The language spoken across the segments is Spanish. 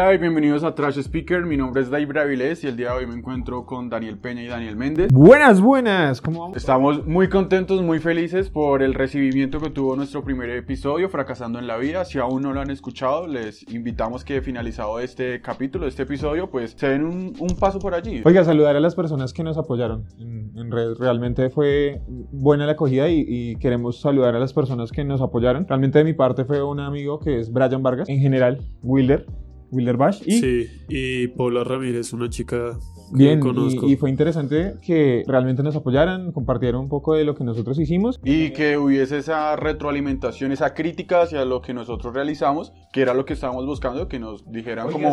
Hola y bienvenidos a Trash Speaker. Mi nombre es Dave Avilés y el día de hoy me encuentro con Daniel Peña y Daniel Méndez. Buenas, buenas. ¿Cómo vamos? Estamos muy contentos, muy felices por el recibimiento que tuvo nuestro primer episodio, Fracasando en la Vida. Si aún no lo han escuchado, les invitamos que finalizado este capítulo, este episodio, pues se den un, un paso por allí. Oiga, saludar a las personas que nos apoyaron en, en redes. Realmente fue buena la acogida y, y queremos saludar a las personas que nos apoyaron. Realmente de mi parte fue un amigo que es Brian Vargas. En general, Wilder. Wilder Bash. Y Sí, y Paula Ramírez, una chica Bien, conozco. y, y fue interesante que realmente nos apoyaran, compartieron un poco de lo que nosotros hicimos. Y que hubiese esa retroalimentación, esa crítica hacia lo que nosotros realizamos, que era lo que estábamos buscando, que nos dijeran como...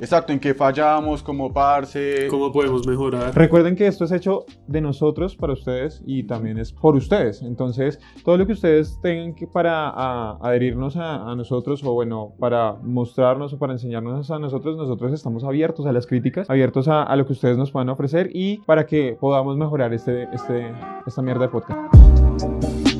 Exacto, en qué fallamos, como parce. ¿Cómo podemos mejorar? Recuerden que esto es hecho de nosotros para ustedes y también es por ustedes. Entonces, todo lo que ustedes tengan que para a- adherirnos a, a nosotros o bueno, para mostrarnos o para enseñarnos a nosotros, nosotros estamos abiertos a las críticas, abiertos a, a lo que ustedes nos puedan ofrecer y para que podamos mejorar este, este, esta mierda de podcast.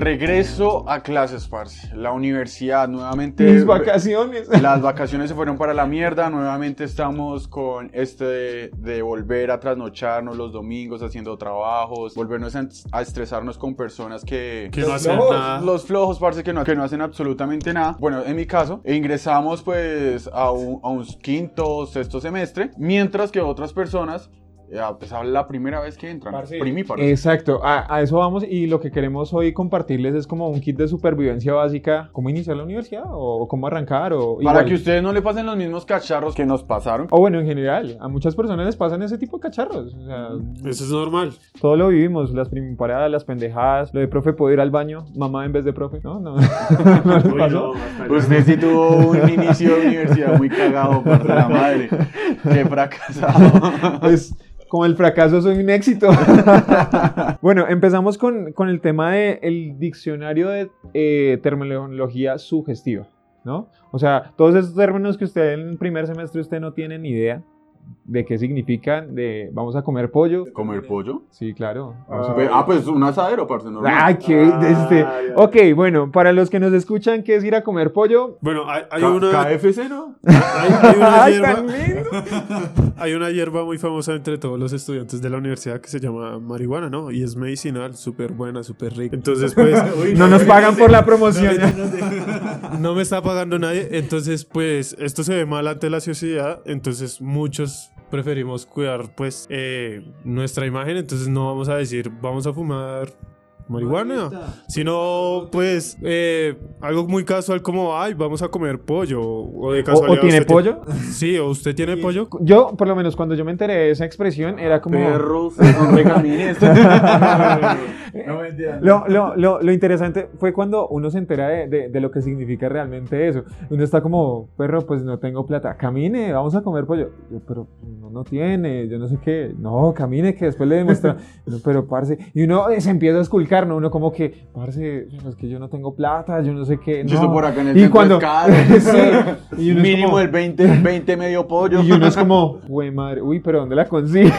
Regreso a clases, parce. La universidad, nuevamente. Mis vacaciones. Las vacaciones se fueron para la mierda. Nuevamente estamos con este de, de volver a trasnocharnos los domingos haciendo trabajos, volvernos a, a estresarnos con personas que. Que no hacen flojos, nada. Los flojos, parce, que no, que no hacen absolutamente nada. Bueno, en mi caso, ingresamos pues a un, a un quinto, sexto semestre, mientras que otras personas, pues, es la primera vez que entran. Primíparos. Exacto, a, a eso vamos y lo que queremos hoy compartirles es como un kit de supervivencia básica, cómo iniciar la universidad o cómo arrancar o Para igual. que ustedes no le pasen los mismos cacharros que nos pasaron. O bueno, en general, a muchas personas les pasan ese tipo de cacharros. O sea, Eso es normal. todo lo vivimos, las primiparadas, las pendejadas, lo de profe puedo ir al baño, mamá en vez de profe, ¿no? No, ¿No les Uy, pasó? no, hasta Usted sí tuvo un inicio de universidad muy cagado, por la madre. Qué fracasado. Pues como el fracaso soy un éxito. bueno, empezamos con, con el tema del diccionario de eh, terminología sugestiva, ¿no? O sea, todos esos términos que usted en el primer semestre usted no tiene ni idea de qué significan, de vamos a comer pollo. ¿Comer pollo? Sí, claro. vamos a- Ah, pues un asadero, parce, normal. Ay, que este. Ah, ya. Ok, bueno, para los que nos escuchan, ¿qué es ir a comer pollo? Bueno, hay, una, KFC, ¿no? hay, hay una Ay, hierba, tan lindo. hay una hierba muy famosa entre todos los estudiantes de la universidad que se llama marihuana, ¿no? Y es medicinal, súper buena, súper rica. Entonces, pues... No nos pagan por la promoción. no me está pagando nadie, entonces pues esto se ve mal ante la sociedad, entonces muchos preferimos cuidar pues eh, nuestra imagen, entonces no vamos a decir vamos a fumar marihuana, sino pues eh, algo muy casual como ay vamos a comer pollo o de ¿O, casualidad o tiene usted pollo? sí o usted tiene pollo Yo, por lo menos, cuando yo me enteré de esa expresión, era como. Perros, recamines. No. Lo, lo, lo, lo interesante fue cuando uno se entera de, de- de lo que significa realmente eso. Uno está como, perro, pues no tengo plata. Camine, vamos a comer pollo. Yo, pero no, no tiene, yo no sé qué. No, camine, que después le demuestra. Pero, parce. Y uno eh, se empieza a esculcar, ¿no? Uno como que, parce, es que yo no tengo plata, yo no sé qué. Yo no. estoy por acá en el Y cuando. caro. sí. Y Mínimo como- el 20, 20 medio pollo. Y uno es como, güey, madre, uy, pero ¿dónde la consigue?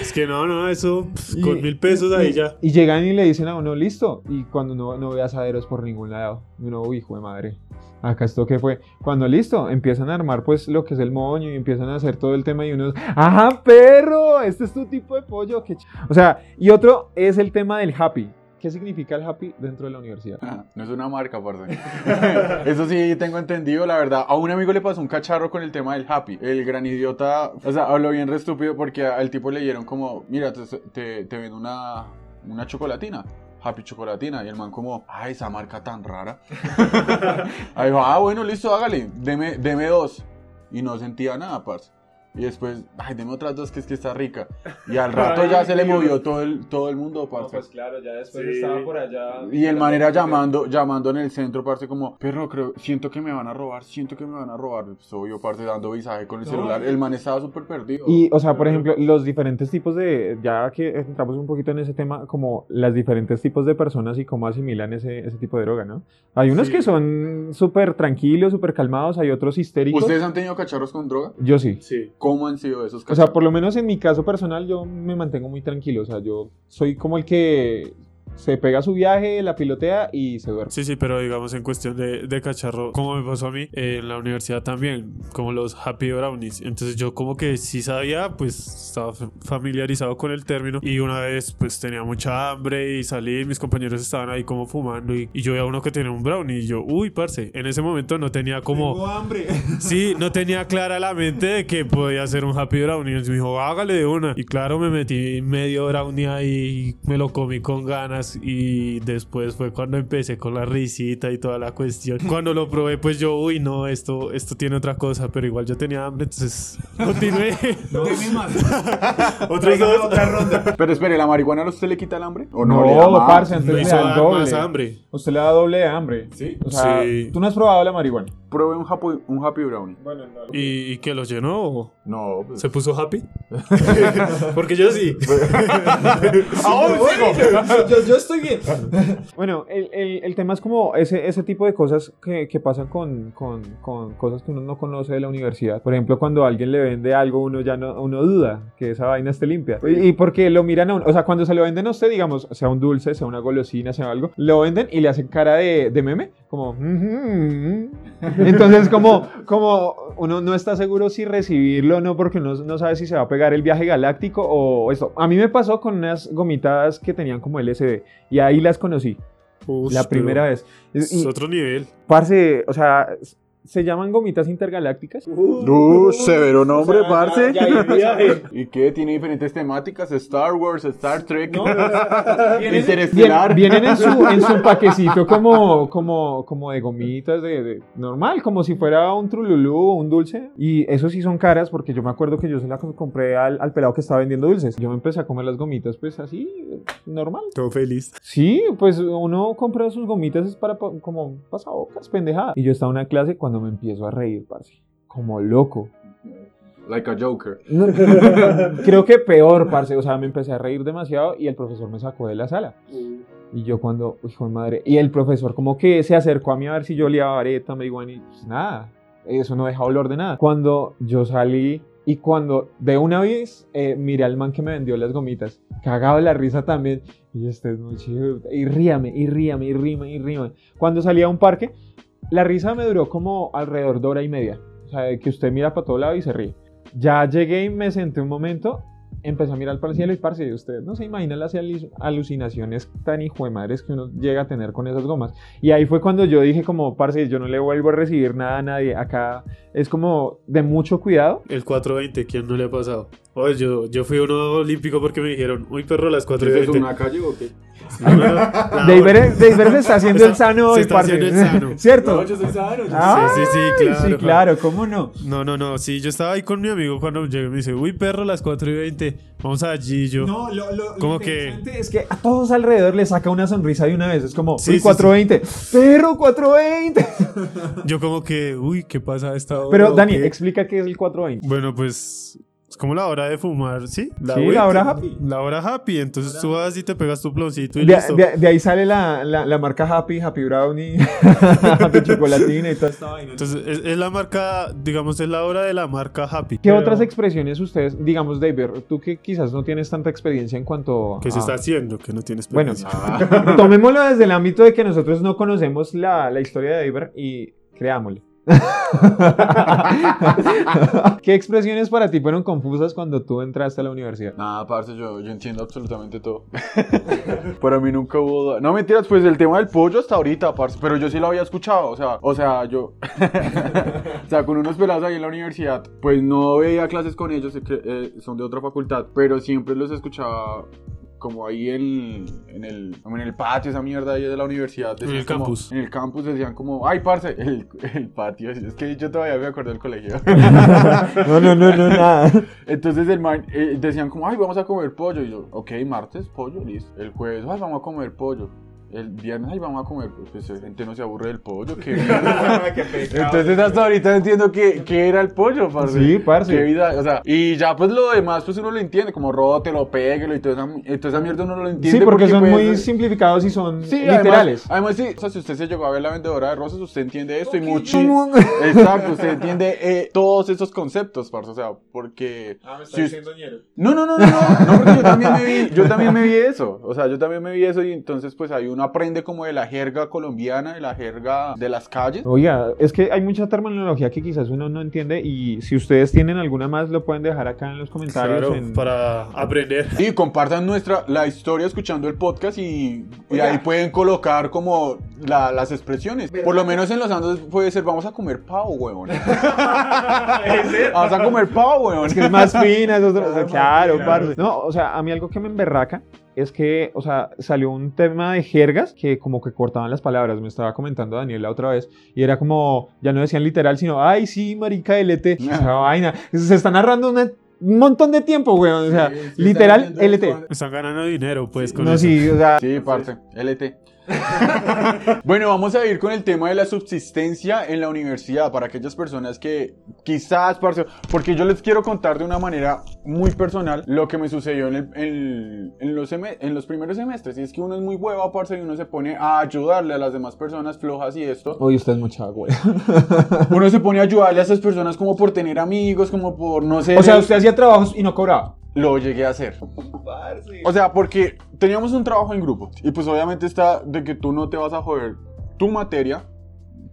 es que no no eso pff, Y- con mil pesos ahí y- ya Y llegan y le dicen a uno, listo. Y cuando no, no ve asaderos por ningún lado, y uno, uy, hijo de madre. Acá esto que fue. Cuando listo, empiezan a armar pues lo que es el moño y empiezan a hacer todo el tema y uno, ¡ajá, perro! Este es tu tipo de pollo. qué ch-". O sea, y otro es el tema del happy. ¿Qué significa el happy dentro de la universidad? Ajá, No es una marca, parce. Eso sí tengo entendido, la verdad. A un amigo le pasó un cacharro con el tema del happy. El gran idiota, o sea, habló bien re estúpido porque al tipo le dieron como, mira, te, te, te vendo una, una chocolatina. Happy Chocolatina. Y el man como, ay, esa marca tan rara. Ahí dijo, ah, bueno, listo, hágale. Deme, deme dos. Y no sentía nada, parce. Y después, ay, deme otras dos que es que está rica. Y al rato Ay, ya se le movió todo el, todo el mundo, parce. claro, ya después Sí. estaba por allá. Y el man era llamando, llamando en el centro, parce, como, perro, creo, siento que me van a robar, siento que me van a robar. Pues obvio, parce, dando visaje con el celular. El man estaba súper perdido. Y, o sea, por ejemplo, los diferentes tipos de, ya que entramos un poquito en ese tema, como las diferentes tipos de personas y cómo asimilan ese, ese tipo de droga, ¿no? Hay unos Sí. que son súper tranquilos, súper calmados, hay otros histéricos. ¿Ustedes han tenido cacharros con droga? Yo sí. sí ¿Cómo han sido esos O casos? sea, por lo menos en mi caso personal, yo me mantengo muy tranquilo. O sea, yo soy como el que se pega su viaje, la pilotea y se duerme. Sí, sí, pero digamos en cuestión de, de cacharro, como me pasó a mí eh, en la universidad también, como los Happy Brownies. Entonces yo como que sí sabía, pues estaba familiarizado con el término y una vez pues tenía mucha hambre y salí y mis compañeros estaban ahí como fumando y, y yo veía uno que tenía un brownie y yo, uy, parce, en ese momento no tenía como... hambre. Sí, no tenía clara la mente de que podía ser un Happy Brownie. Entonces me dijo, hágale de una. Y claro, me metí medio brownie ahí, me lo comí con ganas. Y después fue cuando empecé con la risita y toda la cuestión. Cuando lo probé, pues yo, uy, no, esto, esto tiene otra cosa. Pero igual yo tenía hambre, entonces continué. Otros dos. Pero espere, ¿la marihuana a usted le quita el hambre? ¿O No, le da más? parce, entonces le dar doble. más hambre. Usted le da doble de hambre. Sí. O sea, Sí. tú no has probado la marihuana. Probé un happy, un happy brownie. Bueno, no. ¿Y, y que lo llenó? o No, pues... ¿Se puso happy? Porque yo sí. yo, yo estoy bien. bueno, el, el, el tema es como ese, ese tipo de cosas que, que pasan con, con, con cosas que uno no conoce de la universidad. Por ejemplo, cuando alguien le vende algo, uno ya no uno duda que esa vaina esté limpia. Y, y porque lo miran a uno, o sea, cuando se lo venden a usted, digamos, sea un dulce, sea una golosina, sea algo, lo venden y le hacen cara de, de meme, como... "Mhm". Entonces, como, como uno no está seguro si recibirlo o no, porque uno no sabe si se va a pegar el viaje galáctico o esto. A mí me pasó con unas gomitas que tenían como LSD y ahí las conocí Ush, la primera vez. Y, Es otro nivel. parce, o sea, se llaman gomitas intergalácticas. Uh, severo nombre, O sea, parce. ya- ya hay viaje. ¿Y qué? Tiene diferentes temáticas. Star Wars, Star Trek, Vienen, Interestelar. vienen- vienen en su, en su paquecito como, como, como de gomitas de, de- normal, como si fuera un trululú o un dulce. Y eso sí son caras porque yo me acuerdo que yo se la compré al, al pelado que estaba vendiendo dulces. Yo me empecé a comer las gomitas pues así, normal. Todo feliz. Sí, pues uno compra sus gomitas es para pa- como pasabocas, pendejada. Y yo estaba en una clase cuando me empiezo a reír, parce. Como loco. Like a Joker. Creo que peor, parce. O sea, me empecé a reír demasiado y el profesor me sacó de la sala. Y yo cuando, hijo de madre, y el profesor como que se acercó a mí a ver si yo olía vareta, me dijo, y pues nada, eso no deja olor de nada. Cuando yo salí y cuando de una vez eh, miré al man que me vendió las gomitas, cagado de la risa también, y este es muy chido, y ríame, y ríame, y ríame, y ríame. Cuando salí a un parque, la risa me duró como alrededor de hora y media. O sea, que usted mira para todo lado y se ríe. Ya llegué y me senté un momento, empecé a mirar para el cielo y parce, usted no se imagina las alu- alucinaciones tan hijo de madres que uno llega a tener con esas gomas. Y ahí fue cuando yo dije como, parce, yo no le vuelvo a recibir nada a nadie. Acá es como de mucho cuidado. El 420, ¿quién no le ha pasado? Oye, yo, yo fui uno olímpico porque me dijeron, uy, perro, las ¿Eso es 420. una calle o qué? No, no, no, la Deiber se está haciendo el sano hoy, parce. haciendo el sano. ¿Cierto? No, yo soy sano. yo Ah, Sí, sí, sí, claro. Sí, claro, ¿cómo no? No, no, no, sí, yo estaba ahí con mi amigo cuando llegué y me dice, uy, perro, las 4 y 20, vamos allí, y yo. No, lo, lo, Como que- interesante es que a todos alrededor le saca una sonrisa de una vez. Es como, Sí, uy, sí, 420. Perro, 420. Yo como que, uy, ¿qué pasa a esta hora? Pero, ¿O Dani, qué? explica qué es el 420. Bueno, pues es como la hora de fumar, ¿sí? Sí, weed, la hora happy. La hora happy, entonces tú vas y te pegas tu ploncito y De, listo. de- de ahí sale la, la, la marca Happy, Happy Brownie, Happy Chocolatina y toda esta vaina. Entonces es, es la marca, digamos, es la hora de la marca happy. ¿Qué Pero, otras expresiones ustedes, digamos, David, tú que quizás no tienes tanta experiencia en cuanto ¿Qué se está haciendo? Que no tienes Bueno, experiencia. tomémoslo desde el ámbito de que nosotros no conocemos la, la historia de David y creámosle. ¿Qué expresiones para ti fueron confusas cuando tú entraste a la universidad? Nada, parce, yo, yo entiendo absolutamente todo. Para mí nunca hubo. No, mentiras, pues el tema del pollo hasta ahorita, parce, pero yo sí lo había escuchado, o sea, o sea, yo... o sea, con unos pelados ahí en la universidad, pues no veía clases con ellos, que eh, son de otra facultad, pero siempre los escuchaba como ahí en, en, el, en el patio, esa mierda ahí de la universidad. En el como- campus. En el campus decían como, ay, parce, el, el patio, es que yo todavía me acuerdo del colegio. No, no, no, no, nada. Entonces el man, eh, decían como, ay, vamos a comer pollo. Y yo, ok, martes, pollo, listo. El jueves, ay, vamos a comer pollo. El viernes, ay, vamos a comer, pues la gente no se aburre del pollo, qué mierda. Entonces hasta ahorita entiendo que, que era el pollo, parce. Sí, parce. Qué vida, o sea, y ya pues lo demás, pues uno lo entiende, como rótelo, péguelo y toda esa, y toda esa mierda uno lo entiende. Sí, porque, son pues, muy simplificados y son Sí, literales. Además, además, sí, o sea, si usted se llegó a ver la vendedora de rosas, usted entiende esto y Ok, mucho. no, no. Exacto, usted entiende eh, todos esos conceptos, parce, o sea, porque... si us- no, no, no, no, no, no, porque yo también me vi, yo también me vi eso, o sea, yo también me vi eso y entonces pues ahí aprende como de la jerga colombiana, de la jerga de las calles. Oiga, es que hay mucha terminología que quizás uno no entiende y si ustedes tienen alguna más lo pueden dejar acá en los comentarios. Claro, en- para aprender. Y compartan nuestra, la historia escuchando el podcast y, y ahí pueden colocar como la- las expresiones. Por lo menos en los Andes puede ser, vamos a comer pavo, huevón. vamos a comer pavo, huevón. Es que es más fina, es otro- claro, parce. No, o sea, a mí algo que me emberraca es que, o sea, salió un tema de jergas que como que cortaban las palabras, me estaba comentando Daniel la otra vez, y era como, ya no decían literal, sino, ay, sí, marica, LT, esa vaina. Se está narrando una- un montón de tiempo, weón, o sea, Sí, sí, literal, LT. Están ganando dinero, pues, con No, eso. sí, o sea, Sí, parte, LT. bueno, vamos a ir con el tema de la subsistencia en la universidad para aquellas personas que quizás, parce, porque yo les quiero contar de una manera muy personal lo que me sucedió en, el- en- en los, seme- en los primeros semestres. Y es que uno es muy hueva, parce, y uno se pone a ayudarle a las demás personas flojas y esto. Oye, usted es mucha, güey. Uno se pone a ayudarle a esas personas como por tener amigos, como por no sé. O sea, usted hacía trabajos y no cobraba. Lo llegué a hacer. O sea, porque teníamos un trabajo en grupo. Y pues obviamente está de que tú no te vas a joder tu materia,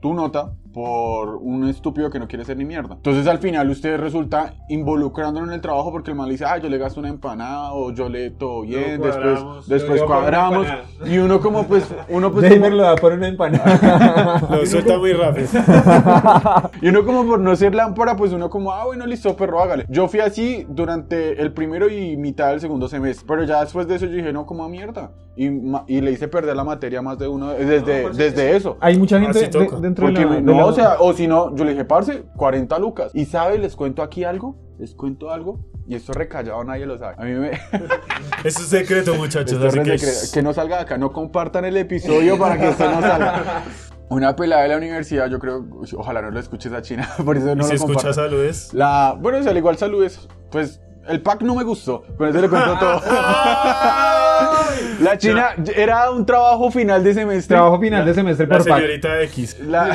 tu nota, por un estúpido que no quiere ser ni mierda. Entonces al final usted resulta involucrándolo en el trabajo porque el mal dice, ah, yo le gasto una empanada o yo le todo bien, después, cuadramos, después cuadramos. Y uno como pues, uno pues... Como- lo da por una empanada. Lo suelta muy rápido. Y uno como por no ser lámpara, pues uno como, ah, bueno, listo, perro, hágale. Yo fui así durante el primero y mitad del segundo semestre. Pero ya después de eso yo dije, no, como a mierda. Y, y le hice perder la materia más de uno desde, desde eso. Hay mucha gente Así de- dentro Porque de la... de no, la- o sea, o si no, yo le dije, parce, 40 lucas. Y sabe, les cuento aquí algo, les cuento algo. Y esto recallado nadie lo sabe. A mí me... Es un secreto, muchachos. Así es que, secreto. que no salga de acá, no compartan el episodio para que esto no salga. Una pelada de la universidad, yo creo, ojalá no lo escuches a China, por eso y no si lo escucha comparto. saludes. La, bueno, o sea, al igual saludes. Pues el pack no me gustó, pero eso le cuento todo. La China era un trabajo final de semestre. Trabajo final de semestre La por pack. señorita X. La,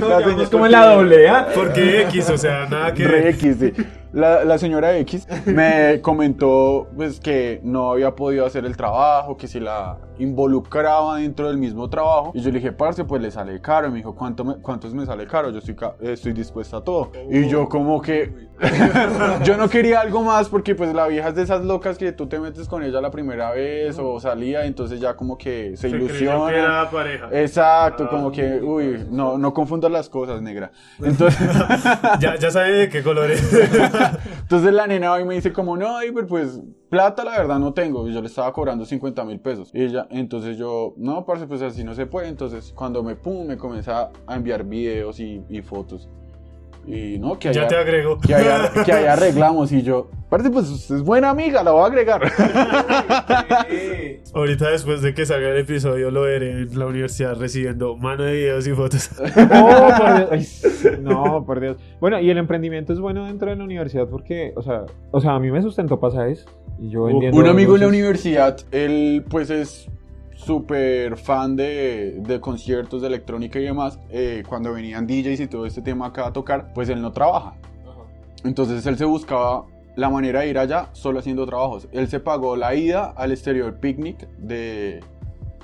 la Es como en la doble, ¿ah? ¿Por qué X? O sea, nada que Re X, sí. La, la señora X me comentó pues, que no había podido hacer el trabajo, que si la involucraba dentro del mismo trabajo. Y yo le dije, parce, pues le sale caro. Y me dijo, ¿cuánto me, ¿cuántos me sale caro? Yo estoy, ca- estoy dispuesta a todo. Y yo como que... yo no quería algo más porque pues la vieja es de esas locas que tú te metes con ella la primera vez o salía, entonces ya como que se, Se creyó ilusiona. que era pareja. Exacto, Ah, como que, uy, no, no confundas las cosas, negra. Entonces... Ya, ya sabe de qué color es. Entonces la nena hoy me dice como, no, Iber, pues plata la verdad no tengo. Y yo le estaba cobrando 50 mil pesos. Y ella, entonces yo, no, parce, pues así no se puede. Entonces cuando me, pum, me comienza a enviar videos y, y fotos. Y no, que ya allá, te agrego. que allá, que allá arreglamos. Y yo, parce, pues usted es buena amiga, la voy a agregar. Ahorita después de que salga el episodio lo veré en la universidad recibiendo mano de videos y fotos. Oh, por Dios. Ay, no, por Dios. Bueno, y el emprendimiento es bueno dentro de la universidad porque, o sea, o sea a mí me sustentó pasajes y yo vendiendo. Un amigo en la universidad, él pues es súper fan de, de conciertos de electrónica y demás. Eh, cuando venían DJs y todo este tema acá a tocar, pues él no trabaja. Entonces él se buscaba la manera de ir allá solo haciendo trabajos. Él se pagó la ida al exterior picnic de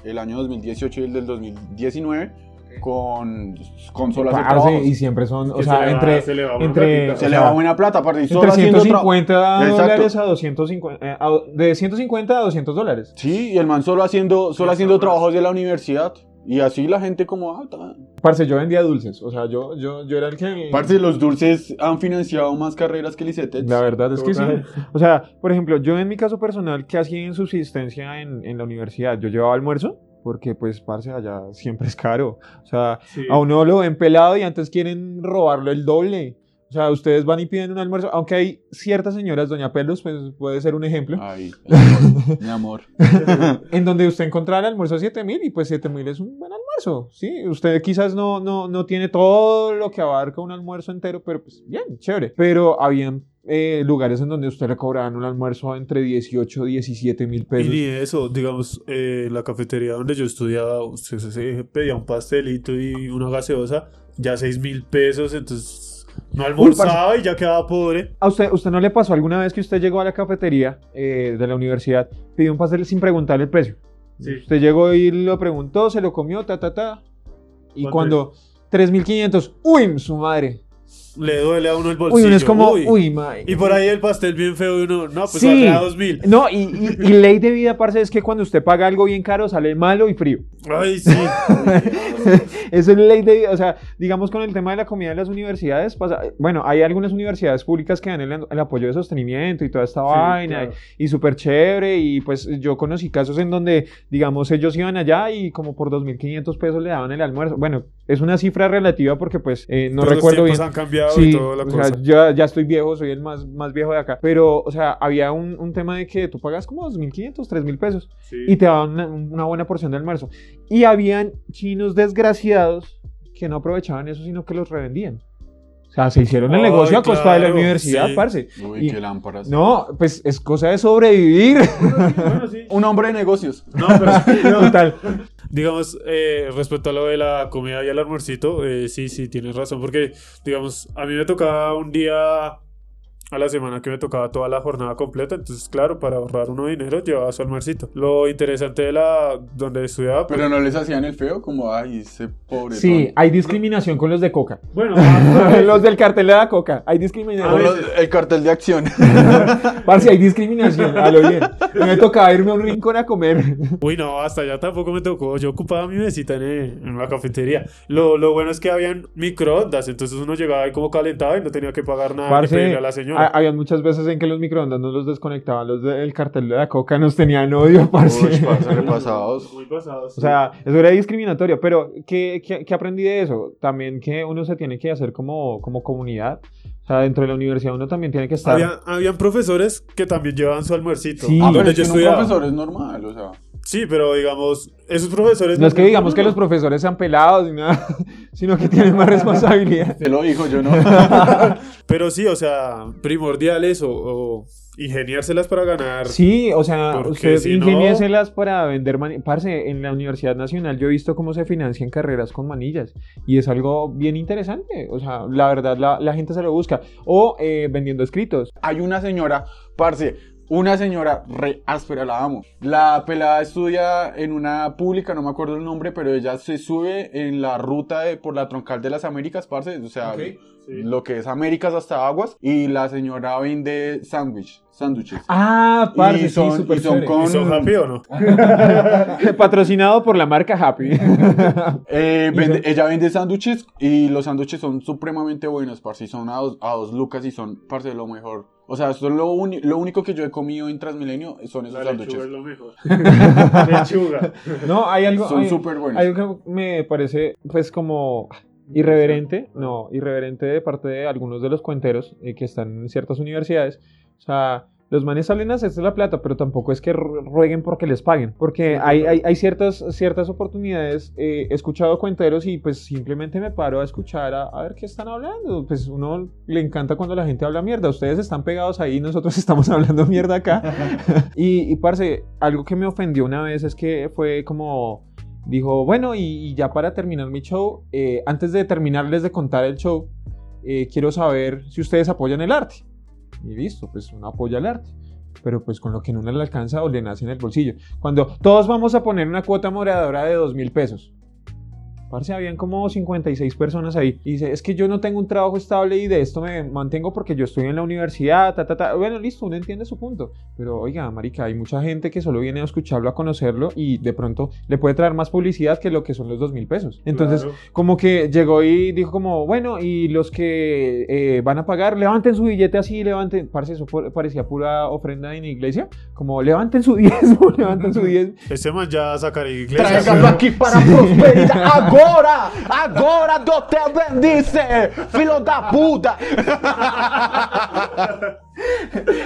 el año 2018 y el del 2019 con, con solo hacer Parce, trabajos. y siempre son, o Que se sea, le va- entre, se le va entre, platita. Se le sea, va buena plata, aparte, entre haciendo tra- 150 Exacto. dólares a 250, eh, a- de 150 a 200 dólares. Sí, y el man solo haciendo, solo haciendo trabajos de la universidad. Y así la gente como, ah, ta- Parce, yo vendía dulces, o sea, yo, yo, yo era el que... Parce, los dulces han financiado más carreras que el ICETEX. La verdad es que sí. O sea, por ejemplo, yo en mi caso personal, que hacía en subsistencia en, en la universidad? Yo llevaba almuerzo, porque pues, parce, allá siempre es caro. O sea, Sí. a uno lo ven pelado y antes quieren robarlo el doble. O sea, ustedes van y piden un almuerzo, aunque hay ciertas señoras, Doña Pelos, pues puede ser un ejemplo, Ay, el amor, mi amor. en donde usted encontrará el almuerzo a 7 mil y pues 7 mil es un buen almuerzo, ¿sí? Usted quizás no, no, no tiene todo lo que abarca un almuerzo entero, pero pues bien, chévere. Pero habían eh, lugares en donde usted le cobraban un almuerzo entre 18 y 17 mil Y pesos. ni eso, digamos, eh, la cafetería donde yo estudiaba, usted se- pedía un pastelito y una gaseosa, ya 6 mil pesos, entonces no almorzaba y ya quedaba pobre. ¿A usted, usted no le pasó alguna vez que usted llegó a la cafetería eh, de la universidad, pidió un pastel sin preguntarle el precio? Sí. Usted llegó y lo preguntó, se lo comió, ta, ta, ta. Y ¿Cuánto cuando 3.500, uy, su madre. Le duele a uno el Uy, bolsillo. uno es como, uy. uy. Y por ahí el pastel bien feo y uno, no, pues Sí. valdrá 2 mil. No, y, y- y ley de vida, parce, es que cuando usted paga algo bien caro, sale malo y frío. Ay, sí. Eso es ley de vida. O sea, digamos con el tema de la comida en las universidades, pasa, bueno, hay algunas universidades públicas que dan el, el apoyo de sostenimiento y toda esta vaina, claro. y, súper chévere. Y pues yo conocí casos en donde, digamos, ellos iban allá y como por 2.500 pesos le daban el almuerzo. Bueno, es una cifra relativa porque pues eh, no los recuerdo bien. tiempos han cambiado Sí, y toda la o cosa. sea, ya, ya estoy viejo, soy el más, más viejo de acá. Pero, o sea, había un, un tema de que tú pagas como 2.500, 3.000 pesos Sí. y te daban una, una buena porción de almuerzo. Y habían chinos desgraciados que no aprovechaban eso, sino que los revendían. O sea, se hicieron el Ay, negocio a costa de la universidad, sí. parce. Uy, Y- qué lámparas. No, pues es cosa de sobrevivir. Bueno, sí. Un hombre de negocios. No, pero Total. digamos, eh, respecto a lo de la comida y el almuercito, eh, sí, sí, tienes razón, porque, digamos, a mí me tocaba un día a la semana que me tocaba toda la jornada completa, entonces, claro, para ahorrar uno dinero llevaba su almuercito. Lo interesante de la, donde estudiaba, pues, Pero no les hacían el feo, como, ay, ese pobre. Sí, hay discriminación con los de Coca. bueno, ah, los del cartel de la Coca. Hay discriminación. el cartel de acción. Parce, hay discriminación. A lo bien. Me tocaba irme a un rincón a comer. Uy, no, hasta allá tampoco me tocó. Yo ocupaba mi mesita en, en la cafetería. Lo, lo bueno es que habían microondas, entonces uno llegaba ahí como calentado y no tenía que pagar nada Parce, a la señora. Ha- habían muchas veces en que los microondas nos los desconectaban. Los del cartel de la Coca nos tenían odio, parce. Uy, parce, repasados. Muy pasados. O sea, eso era discriminatorio, pero ¿qué, qué, qué aprendí de eso? También que uno se tiene que hacer como, como comunidad. O sea, dentro de la universidad uno también tiene que estar... Había, habían profesores que también llevaban su almuercito. Sí. Ah, pero es yo que en un estudiaba. profesor es normal, o sea. Sí, pero digamos, esos profesores. No es que digamos que los profesores sean pelados ni nada, sino que tienen más responsabilidad. Te lo dijo, yo no. Pero sí, o sea, primordiales o, o ingeniárselas para ganar. Sí, o sea, usted si no- ingeniéselas para vender manillas. Parce, en la Universidad Nacional yo he visto cómo se financian carreras con manillas y es algo bien interesante. O sea, la verdad, la, la gente se lo busca. O eh, vendiendo escritos. Hay una señora, parce, una señora re áspera, la amo. La pelada estudia en una pública, no me acuerdo el nombre, pero ella se sube en la ruta de, por la troncal de las Américas, parce, o sea, sí. lo que es Américas hasta Aguas, y la señora vende sándwich, sándwiches. Ah, parce, Y son- sí, súper y son chévere. con- ¿Y son happy o no? Patrocinado por la marca Happy. Eh, vende- ella vende sándwiches y los sándwiches son supremamente buenos, parce, y son a dos, a dos lucas y son, parce, lo mejor. O sea, esto es lo, lo único que yo he comido en Transmilenio son esos sándwiches. es lo mejor. lechuga. No, hay algo. Son hay- súper buenos. Hay algo que me parece, pues, como irreverente, no, irreverente de parte de algunos de los cuenteros eh, que están en ciertas universidades. O sea, los manes salen a hacerse la plata, pero tampoco es que ru- rueguen porque les paguen. Porque hay, hay, hay ciertas, ciertas oportunidades. eh, he escuchado cuenteros y pues simplemente me paro a escuchar a, a ver qué están hablando. Pues uno le encanta cuando la gente habla mierda. Ustedes están pegados ahí, nosotros estamos hablando mierda acá. y, y parce, algo que me ofendió una vez es que fue como dijo, bueno, y, y ya para terminar mi show, eh, antes de terminarles de contar el show, eh, quiero saber si ustedes apoyan el arte. Y listo, pues uno apoya el arte. Pero pues con lo que no le alcanza o le nace en el bolsillo. Cuando todos vamos a poner una cuota moderadora de dos mil pesos. Parce, habían como 56 personas ahí. Y dice, es que yo no tengo un trabajo estable y de esto me mantengo porque yo estoy en la universidad, ta, ta, ta. Bueno, listo, uno entiende su punto. Pero oiga, marica, hay mucha gente que solo viene a escucharlo, a conocerlo y de pronto le puede traer más publicidad que lo que son los dos mil pesos. Entonces, Claro. como que llegó y dijo como, bueno, y los que eh, van a pagar, levanten su billete así, levanten, parce, eso parecía pura ofrenda en iglesia, como levanten su diezmo, levanten su diezmo. Este man ya sacaría iglesias. Tráigalo aquí para prosperidad. ¡A Agora, agora Deus te bendice, filho da puta.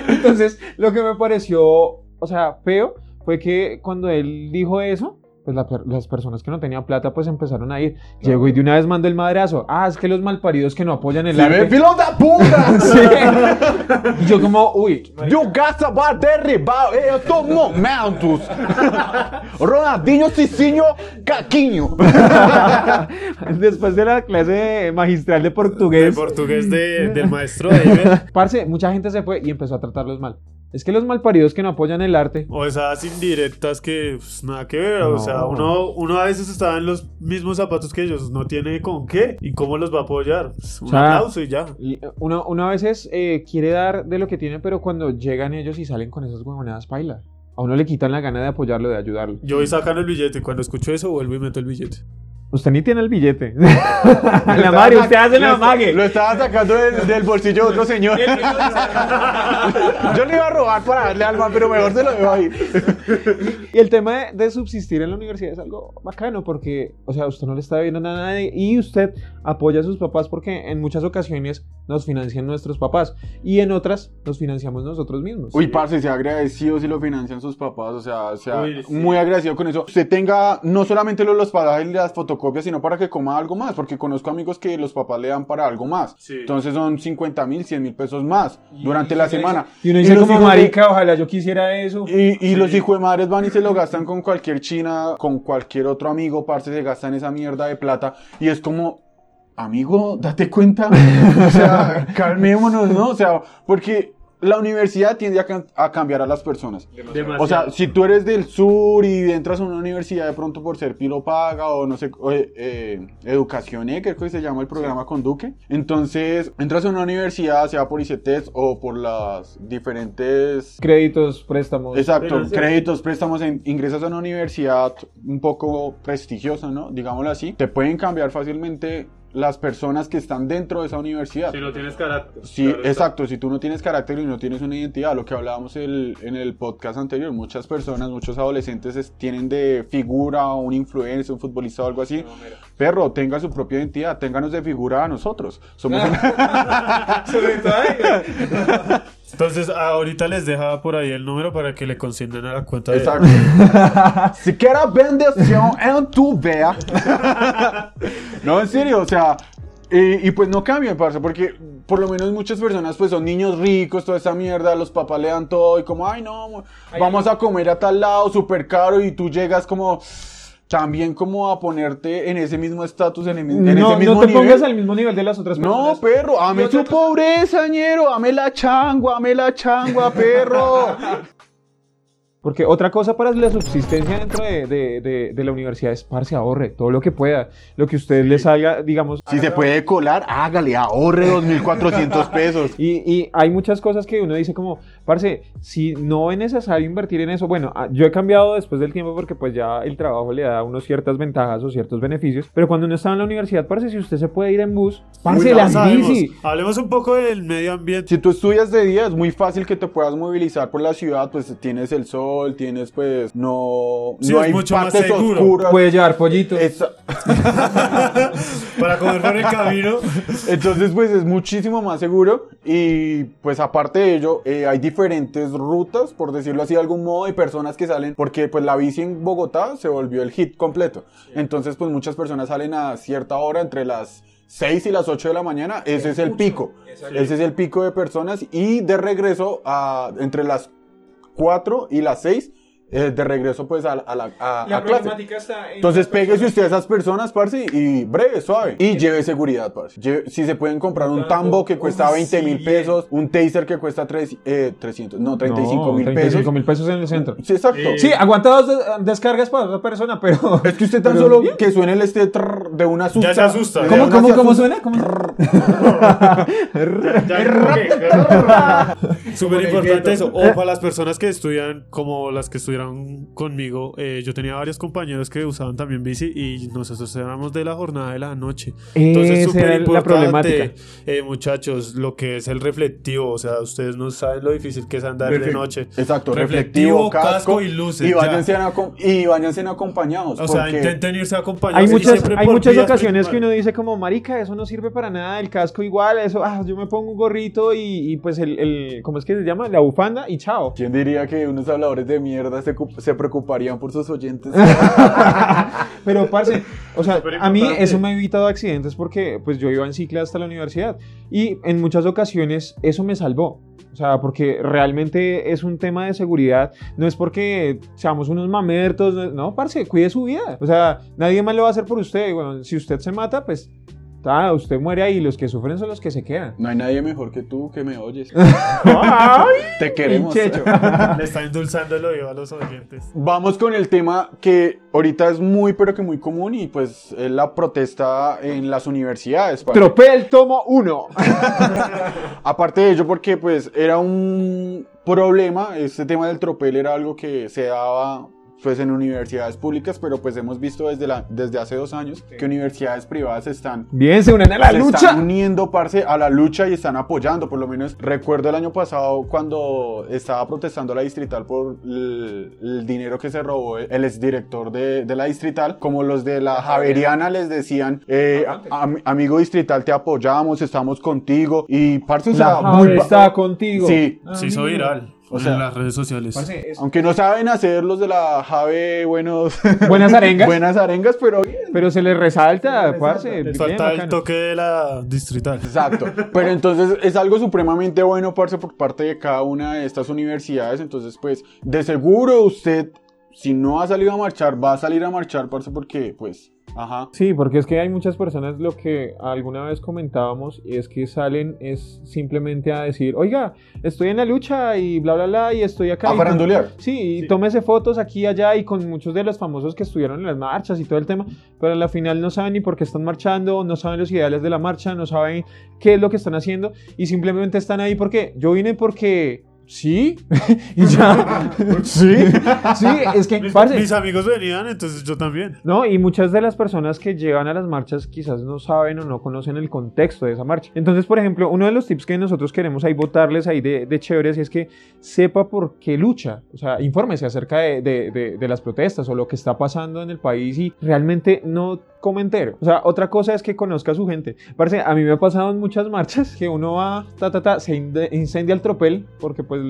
Entonces, lo que me pareció, o sea, feo, fue que cuando él dijo eso, pues la per- las personas que no tenían plata pues empezaron a ir. Llegó y de una vez mandó el madrazo. Ah, es que los malparidos que no apoyan el ve arte. da puta. Sí. Y yo como, uy, E o Gasta vai derribar em estes momentos. Ronaldinho, Cicinho, Caquinho. después de la clase magistral de portugués, portugués de- del maestro David. parce, mucha gente se fue y empezó a tratarlos mal. Es que los malparidos que no apoyan el arte, O esas indirectas que pues, nada que ver. O sea, No. uno, uno a veces está en los mismos zapatos que ellos. No tiene con qué y cómo los va a apoyar. Pues, un O sea, aplauso y ya. uno, uno a veces eh, quiere dar de lo que tiene, pero cuando llegan ellos y salen con esas huevonadas, paila. A uno le quitan la gana de apoyarlo, de ayudarlo. Yo voy sacando el billete. Cuando escucho eso, vuelvo y meto el billete. Usted ni tiene el billete. la madre, usted hace la mague. Lo estaba sacando del, del bolsillo de otro señor. Yo le iba a robar para darle alma, pero mejor se lo dejo ahí. Y el tema de, de subsistir en la universidad es algo bacano porque, o sea, usted no le está viendo nada a nadie y usted apoya a sus papás porque en muchas ocasiones nos financian nuestros papás y en otras nos financiamos nosotros mismos. Uy, parce, sea agradecido si lo financian sus papás, o sea, sea Uy, sí. muy agradecido con eso. Usted tenga no solamente los, los pasajes y las fotocopias, sino para que coma algo más, porque conozco amigos que los papás le dan para algo más. Sí. Entonces son 50 mil, 100 mil pesos más durante la semana. Y uno dice los como de- marica, ojalá yo quisiera eso. Y, y los hijos de madres van y se lo gastan con cualquier china, con cualquier otro amigo, parce, se gastan esa mierda de plata. Y es como, amigo, date cuenta. o sea, calmémonos, ¿no? O sea, porque la universidad tiende a, cam- a cambiar a las personas. O sea, si tú eres del sur y entras a una universidad de pronto por ser pilo paga o no sé, o, eh, eh, educación E, creo que se llama el programa con Duque, entonces entras a una universidad, sea por ICETES o por las diferentes Créditos, préstamos. Exacto, Pero sí. créditos, préstamos, en- ingresas a una universidad un poco prestigiosa, ¿no? Digámoslo así. Te pueden cambiar fácilmente las personas que están dentro de esa universidad. Si no tienes carácter. Sí, exacto, si tú no tienes carácter y no tienes una identidad, lo que hablábamos el- en el podcast anterior, muchas personas, muchos adolescentes es- tienen de figura un influencer, un futbolista o algo así. Perro, tenga su propia identidad, ténganos de figura a nosotros. Somos. Entonces, ahorita les deja por ahí el número para que le consignen a la cuenta de Exacto. si quieres bendición en tu vea. no, en serio, o sea, y, y pues no cambien, parce, porque por lo menos muchas personas pues son niños ricos, toda esa mierda, los papás le dan todo y como, ay no, vamos a comer a tal lado, súper caro y tú llegas como... También como a ponerte en ese mismo estatus, en, el mi- en no, ese mismo no te nivel. pongas al mismo nivel de las otras No, personas. perro, ame su pobreza, ñero, ame la changua, ame la changua, perro. Porque otra cosa para la subsistencia dentro de, de- de- de la universidad es, parce, ahorre todo lo que pueda. Lo que usted le salga, digamos... Si se puede colar, hágale, ahorre 2.400 pesos. Y, y hay muchas cosas que uno dice como, parce, si no es necesario invertir en eso, bueno, ah, yo he cambiado después del tiempo porque pues ya el trabajo le da a uno ciertas ventajas o ciertos beneficios, pero cuando uno está en la universidad, parce, si usted se puede ir en bus, parce, Uy, las bici. Hablemos un poco del medio ambiente. Si tú estudias de día, es muy fácil que te puedas movilizar por la ciudad, pues tienes el sol, tienes pues, no, Sí, no hay mucho más partes seguro. oscuras. Puede llevar pollitos. Esa- para comer por el camino. Entonces, pues es muchísimo más seguro y pues aparte de ello, eh, hay diferentes rutas, por decirlo así de algún modo, y personas que salen, porque pues la bici en Bogotá se volvió el hit completo. Entonces, pues muchas personas salen a cierta hora entre las 6 y las 8 de la mañana, ese es el pico. Ese es el pico de personas y de regreso a entre las 4 y las 6 eh, de regreso pues a, la- a la a- clase. está en Entonces péguese usted a esas personas, parce, y breve, suave. Y lleve seguridad, parce. Lleve- si se pueden comprar un tambo que cuesta 20 mil pesos, un taser que cuesta tres- eh, 300, no, 35 mil pesos. 35 mil pesos en el centro. Sí, exacto. Sí, aguanta dos de- descargas para otra persona, pero... Es que usted tan pero solo bien. que suene el este de una asusta. Ya se asusta. ¿Cómo, cómo, se cómo suena? ¿Cómo? Súper importante eso. O para las personas que estudian, como las que estudiaron conmigo, eh, yo tenía varios compañeros que usaban también bici y nosotros éramos de la jornada de la noche. Entonces, súper importante, eh, muchachos, lo que es el reflectivo, o sea, ustedes no saben lo difícil que es andar de noche. Exacto, Reflectivo, reflectivo, casco, casco y luces, Y ya. váyanse, acom- y váyanse acompañados. O sea, intenten irse acompañados. Hay y muchas, siempre hay muchas ocasiones que uno dice como, marica, eso no sirve para nada, el casco igual, eso, ah, yo me pongo un gorrito y, y pues el, el, ¿cómo es que se llama? La bufanda y chao. ¿Quién diría que unos habladores de mierda se, se preocuparían por sus oyentes? Pero, parce, o sea, a mí eso me ha evitado accidentes porque pues yo iba en cicla hasta la universidad y en muchas ocasiones eso me salvó. O sea, porque realmente es un tema de seguridad, no es porque seamos unos mamertos, no, no, parce, cuide su vida. O sea, nadie más lo va a hacer por usted. y Bueno, si usted se mata, pues, ah, usted muere ahí, los que sufren son los que se quedan. No hay nadie mejor que tú que me oyes. ¡Ay! Te queremos. Le está endulzando el oído a los oyentes. Vamos con el tema que ahorita es muy pero que muy común y pues es la protesta en las universidades. parce. Tropel tomo uno. Aparte de ello porque pues era un problema, este tema del tropel era algo que se daba pues en universidades públicas, pero pues hemos visto desde, la, desde hace dos años que universidades privadas están Bien, se unen a la se lucha. están uniendo, parce, a la lucha y están apoyando. Por lo menos recuerdo el año pasado cuando estaba protestando la distrital por el, el dinero que se robó el, exdirector de, de la distrital. Como los de la Javeriana les decían, eh, am- amigo distrital, te apoyamos, estamos contigo. Y parce, o sea, La muy está contigo. Sí. Se hizo viral O sea, en las redes sociales. Parce, es- Aunque no saben hacer los de la Jave buenos, Buenas arengas. buenas arengas, pero bien. Pero se le resalta, parce. Le bien falta el toque de la distrital. Exacto. Pero entonces es algo supremamente bueno, parce, por parte de cada una de estas universidades. Entonces, pues, de seguro usted, si no ha salido a marchar, va a salir a marchar, parce, porque, pues, ajá. Sí, porque es que hay muchas personas lo que alguna vez comentábamos y es que salen es simplemente a decir, oiga, estoy en la lucha y bla, bla, bla, y estoy acá. A y farandulear. Sí, y tómese fotos aquí y allá y con muchos de los famosos que estuvieron en las marchas y todo el tema, pero a la final no saben ni por qué están marchando, no saben los ideales de la marcha, no saben qué es lo que están haciendo y simplemente están ahí porque yo vine porque... Sí, y ya. sí, sí, es que, Mis, parce, mis amigos venían, entonces yo también. no, y muchas de las personas que llegan a las marchas quizás no saben o no conocen el contexto de esa marcha. Entonces, por ejemplo, uno de los tips que nosotros queremos ahí votarles ahí de, de chéveres es que sepa por qué lucha. O sea, infórmese acerca de, de- de- de las protestas o lo que está pasando en el país y realmente no O sea, otra cosa es que conozca a su gente. Parece, a mí me ha pasado en muchas marchas que uno va, ta, ta, ta, se incendia el tropel porque pues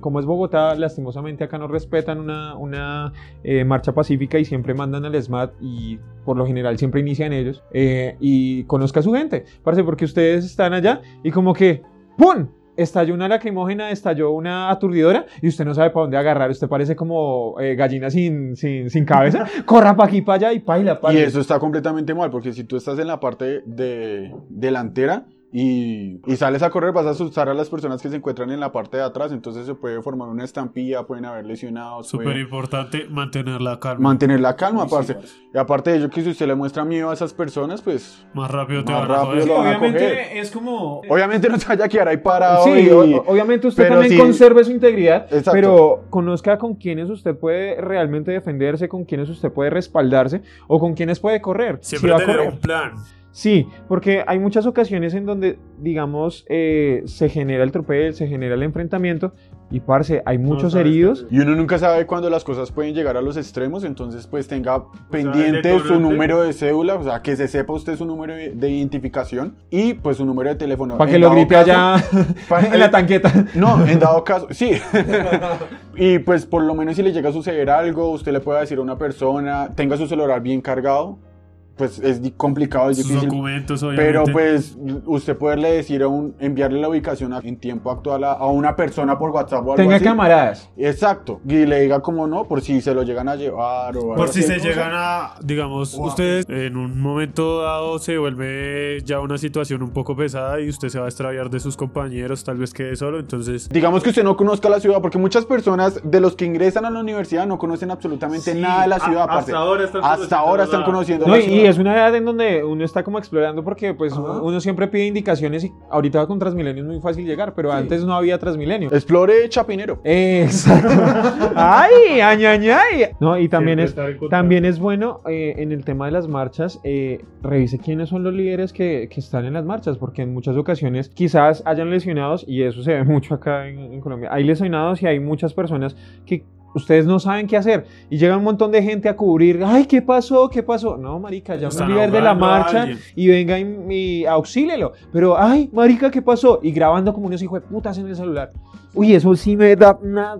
como es Bogotá, lastimosamente acá no respetan una, una eh, marcha pacífica y siempre mandan al SMAT y por lo general siempre inician ellos. eh, y conozca a su gente, parece porque ustedes están allá y como que ¡pum! Estalló una lacrimógena, estalló una aturdidora y usted no sabe para dónde agarrar. Usted parece como eh, gallina sin, sin, sin cabeza. Corra para aquí, para allá y paila, Y eso está completamente mal, porque si tú estás en la parte de delantera y, y sales a correr, vas a asustar a las personas que se encuentran en la parte de atrás, entonces se puede formar una estampilla, pueden haber lesionados. Súper puede- importante mantener la calma. Mantener la calma, parce. Y aparte de ello, que si usted le muestra miedo a esas personas, pues Más rápido te Más van a rápido lo van a obviamente coger. es como... obviamente no se vaya a quedar ahí parado. Sí, y- obviamente usted pero también sí- conserve su integridad, Exacto. pero conozca con quiénes usted puede realmente defenderse, con quiénes usted puede respaldarse o con quiénes puede correr. si Siempre va a tener correr. un plan. Sí, porque hay muchas ocasiones en donde, digamos, eh, se genera el tropel, se genera el enfrentamiento y, parce, hay muchos sabes heridos. Y uno nunca sabe cuándo las cosas pueden llegar a los extremos, entonces pues tenga pendiente el su número de cédula, o sea, que se sepa usted su número de de identificación y pues su número de teléfono. Para que lo caso- allá en la tanqueta. No, en dado caso, sí. y pues por lo menos si le llega a suceder algo, usted le puede decir a una persona, tenga su celular bien cargado, pues es complicado, es Sus difícil. documentos, obviamente. Pero pues usted poderle decir a un, enviarle la ubicación a- en tiempo actual a, a una persona por WhatsApp o algo Tenga así. camaradas. Exacto. Y le diga como no, por si se lo llegan a llevar o algo Por si así. se llegan a, digamos, ustedes en un momento dado se vuelve ya una situación un poco pesada y usted se va a extraviar de sus compañeros, tal vez quede solo, entonces Digamos que usted no conozca la ciudad, porque muchas personas de los que ingresan a la universidad no conocen absolutamente nada de la ciudad. hasta ahora están Hasta conociendo ahora la- están conociendo No, la y, ciudad. Sí, es una edad en donde uno está como explorando porque pues Ajá. uno siempre pide indicaciones y ahorita con Transmilenio es muy fácil llegar, pero antes no había Transmilenio. Explore Chapinero. Exacto. ¡Ay, ay, ay, ay! No, y también Siempre es, también es bueno eh, en el tema de las marchas, eh, revise quiénes son los líderes que, que están en las marchas, porque en muchas ocasiones quizás hayan lesionados, y eso se ve mucho acá en, en Colombia. Hay lesionados y hay muchas personas que ustedes no saben qué hacer, y llega un montón de gente a cubrir, ¡ay, qué pasó, qué pasó! No, marica, llame al líder de la marcha y venga y, y auxílelo. Pero, ¡ay, marica, qué pasó! Y grabando como unos hijos de putas en el celular. Uy, eso sí me da una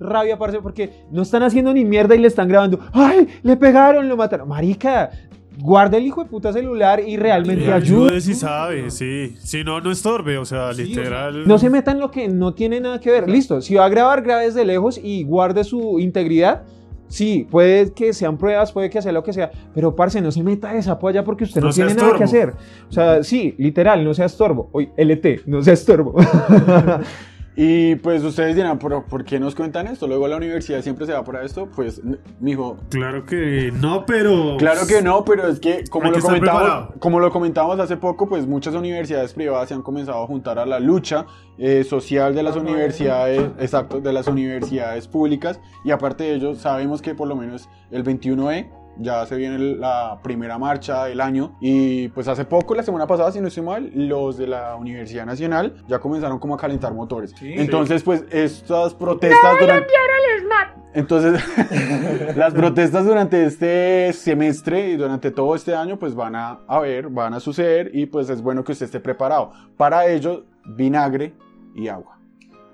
rabia, parce, porque no están haciendo ni mierda y le están grabando. ¡Ay! Le pegaron, lo mataron. Marica, guarda el hijo de puta celular y realmente Y ayuda. ayude si sabe, sí. Si no, no estorbe, o sea, literal. No se meta en lo que no tiene nada que ver. Listo, si va a grabar, grabe desde lejos y guarde su integridad. Sí, puede que sean pruebas, puede que sea lo que sea, pero parce, no se meta de sapo allá porque usted no, tiene nada que hacer. O sea, sí, literal, no sea estorbo. Oye, LT, no sea estorbo. Y pues ustedes dirán, ¿pero por qué nos cuentan esto? Luego la universidad siempre se va para esto. Pues, mijo, Claro que no, pero. Claro que no, pero es que como lo que comentamos, como lo comentamos hace poco, pues muchas universidades privadas se han comenzado a juntar a la lucha eh, social de las universidades, exacto, de las universidades públicas y aparte de ello sabemos que por lo menos el 21E ya se viene la primera marcha del año y pues hace poco, la semana pasada, si no estoy mal, los de la Universidad Nacional ya comenzaron como a calentar motores. Entonces, pues estas protestas durante... Entonces, las protestas durante este semestre y durante todo este año, pues van a haber, van a suceder y pues es bueno que usted esté preparado. Para ello, vinagre y agua.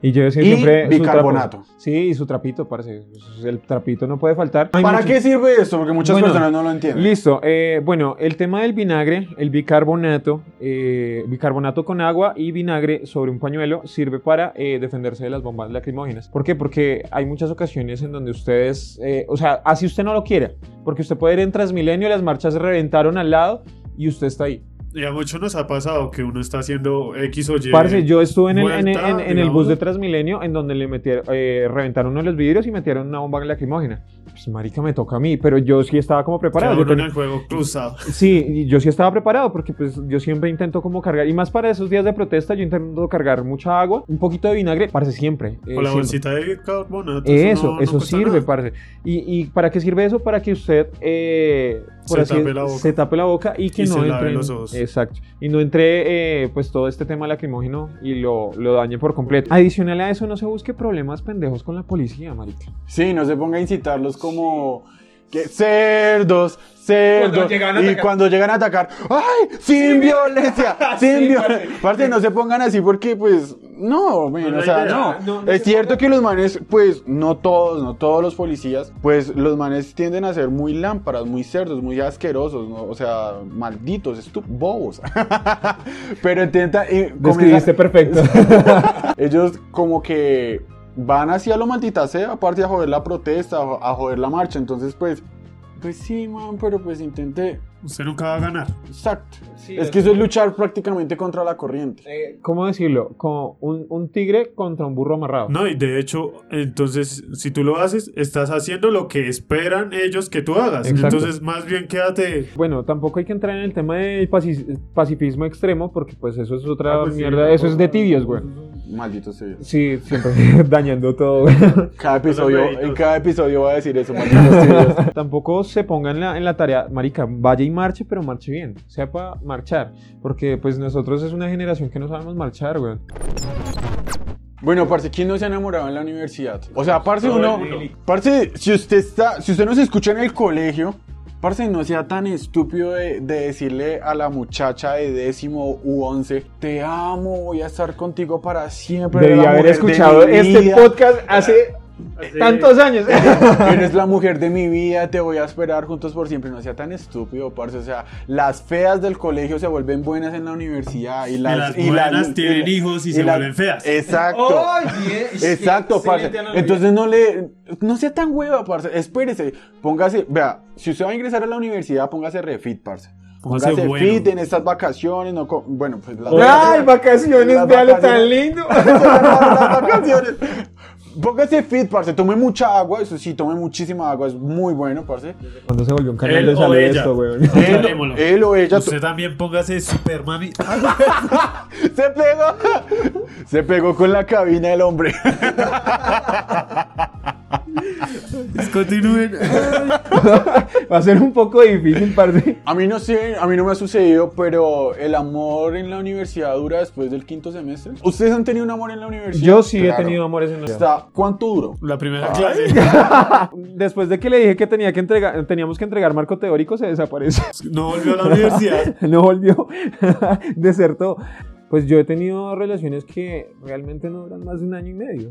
Y yo decía Y siempre. su bicarbonato. trapo. Sí, y su trapito, parce. El trapito no puede faltar. Hay ¿Para muchos- qué sirve esto? Porque muchas Bueno, personas no lo entienden. Listo. eh, bueno, el tema del vinagre, el bicarbonato, eh, bicarbonato con agua y vinagre sobre un pañuelo sirve para eh, defenderse de las bombas lacrimógenas. ¿Por qué? Porque hay muchas ocasiones en donde ustedes, eh, o sea, así usted no lo quiere, porque usted puede ir en Transmilenio, las marchas reventaron al lado y usted está ahí. Y a muchos nos ha pasado que uno está haciendo X o Y. Parce, yo estuve en el, en, en- en el bus de Transmilenio en donde le metieron, eh, reventaron uno de los vidrios y metieron una bomba lacrimógena. Pues marica, me toca a mí, pero yo sí estaba como preparado. Yo ten- el juego cruzado. Sí, y yo sí estaba preparado porque pues yo siempre intento como cargar, y más para esos días de protesta, yo intento cargar mucha agua, un poquito de vinagre, parce, siempre. eh, Con la siempre. bolsita de bicarbonato. Eso, no- eso sirve, nada. parce. ¿Y, y para qué sirve eso? Para que usted eh, por Se así tape la boca. se tape la boca y que Y no se lave entre. en- los ojos. Exacto. Y no entre eh, pues todo este tema lacrimógeno y lo, lo dañe por completo. Adicional a eso, no se busque problemas pendejos con la policía, marica. Sí, no se ponga a incitarlos como que cerdos, cerdos. Cuando llegan a y atacar. cuando llegan a atacar, ¡ay! ¡Sin violencia! ¡Sin violencia! Aparte, no se pongan así porque, pues, no, No o sea, no. No, no es se cierto pongan- que los manes, pues, no todos, no todos los policías, pues, los manes tienden a ser muy lámparas, muy cerdos, muy asquerosos, ¿no? O sea, malditos, estu bobos. Pero intenta. eh, Describiste perfecto. ellos como que van hacia lo maldita sea, aparte a joder la protesta, a jo- a joder la marcha. Entonces, pues, pues sí, man, pero pues intenté. Usted nunca va a ganar. Exacto. Sí, es es- que eso es luchar prácticamente contra la corriente. Eh, ¿Cómo decirlo? Como un, un tigre contra un burro amarrado. No, y de hecho, entonces, si tú lo haces, estás haciendo lo que esperan ellos que tú hagas. Exacto. Entonces, más bien quédate. Bueno, tampoco hay que entrar en el tema del paci- pacifismo extremo porque pues eso es otra Ah, pues sí, mierda, eso es de tibios, güey. Maldito sea. Sí, siempre dañando todo, güey. Cada episodio, en cada episodio va a decir eso, malditos. Tampoco se ponga en la, en la tarea, marica, vaya y marche, pero marche bien, sepa marchar, porque pues nosotros es una generación que no sabemos marchar, güey. Bueno, parce, ¿quién no se ha enamorado en la universidad? O sea, parce, uno. Parce, si usted está. Si usted nos escucha en el colegio. Parce, no sea tan estúpido de, de decirle a la muchacha de décimo u once, te amo, voy a estar contigo para siempre. Debí haber de escuchado este podcast hace tantos años. Eres la mujer de mi vida, te voy a esperar juntos por siempre. No sea tan estúpido, parce. O sea, las feas del colegio se vuelven buenas en la universidad. Y las, y las- buenas tienen y- hijos y se vuelven feas. Exacto. Exacto, parce. Entonces no le. No sea tan hueva, parce. Espérese. Póngase. Vea, si usted va a ingresar a la universidad, póngase refit, parce. Póngase bueno. fit en estas vacaciones. No, bueno, pues las ¡Ay, vacaciones! Vacaciones. tan lindo. las vacaciones. Póngase fit, parce. Tome mucha agua. Eso sí, tome muchísima agua. Es muy bueno, parce. Cuando se volvió un canal Él de o salud ella. esto, weón. Él, él o ella. Usted también póngase super mami. Se pegó. Se pegó con la cabina del hombre. Continúen. Va a ser un poco difícil, parce. A mí no sé, a mí no me ha sucedido, pero el amor en la universidad dura después del quinto semestre. ¿Ustedes han tenido un amor en la universidad? Yo sí Claro. he tenido amores en la Está- ¿Cuánto duró? La primera clase. Después de que le dije que tenía que entregar, teníamos que entregar marco teórico, se desapareció. No volvió a la universidad. no volvió, desertó. Pues yo he tenido relaciones que realmente no duran más de un año y medio.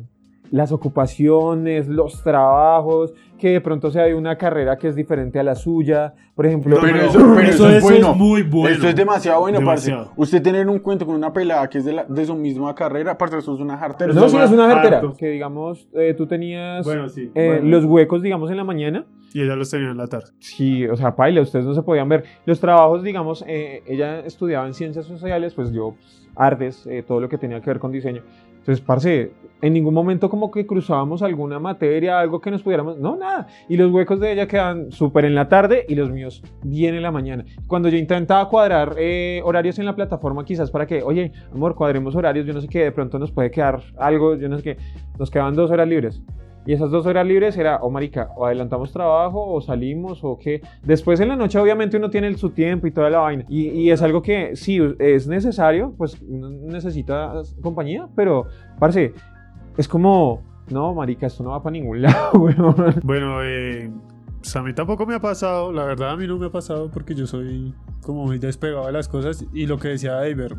Las ocupaciones, los trabajos, que de pronto sea de una carrera que es diferente a la suya. Por ejemplo, No, Pero eso, pero eso- eso es eso bueno. es muy bueno. Esto es demasiado bueno, Demasiado. parce. Usted tener un cuento con una pelada que es de, la- de su misma carrera, parce, eso es una jartera. no, Eso sí, es una jartera. Que digamos, eh, tú tenías Bueno, sí. eh, Bueno. los huecos, digamos, en la mañana. Y ella los tenía en la tarde. Sí, o sea, paila, ustedes no se podían ver. Los trabajos, digamos, eh, ella estudiaba en ciencias sociales, pues yo, pues, artes, eh, todo lo que tenía que ver con diseño. Entonces, parce, en ningún momento como que cruzábamos alguna materia, algo que nos pudiéramos, no, nada. Y los huecos de ella quedan súper en la tarde y los míos bien en la mañana. Cuando yo intentaba cuadrar eh, horarios en la plataforma, quizás para que, oye, amor, cuadremos horarios, yo no sé qué, de pronto nos puede quedar algo, yo no sé qué, nos quedaban dos horas libres. Y esas dos horas libres era, o marica, o adelantamos trabajo, o salimos, o qué. Después en la noche obviamente uno tiene su tiempo y toda la vaina. Y, es algo que sí, es necesario, pues necesita compañía, pero, parce, es como, no, marica, esto no va para ningún lado. Bueno, pues a mí tampoco me ha pasado. La verdad, a mí no me ha pasado porque yo soy como muy despegado de las cosas. Y lo que decía David,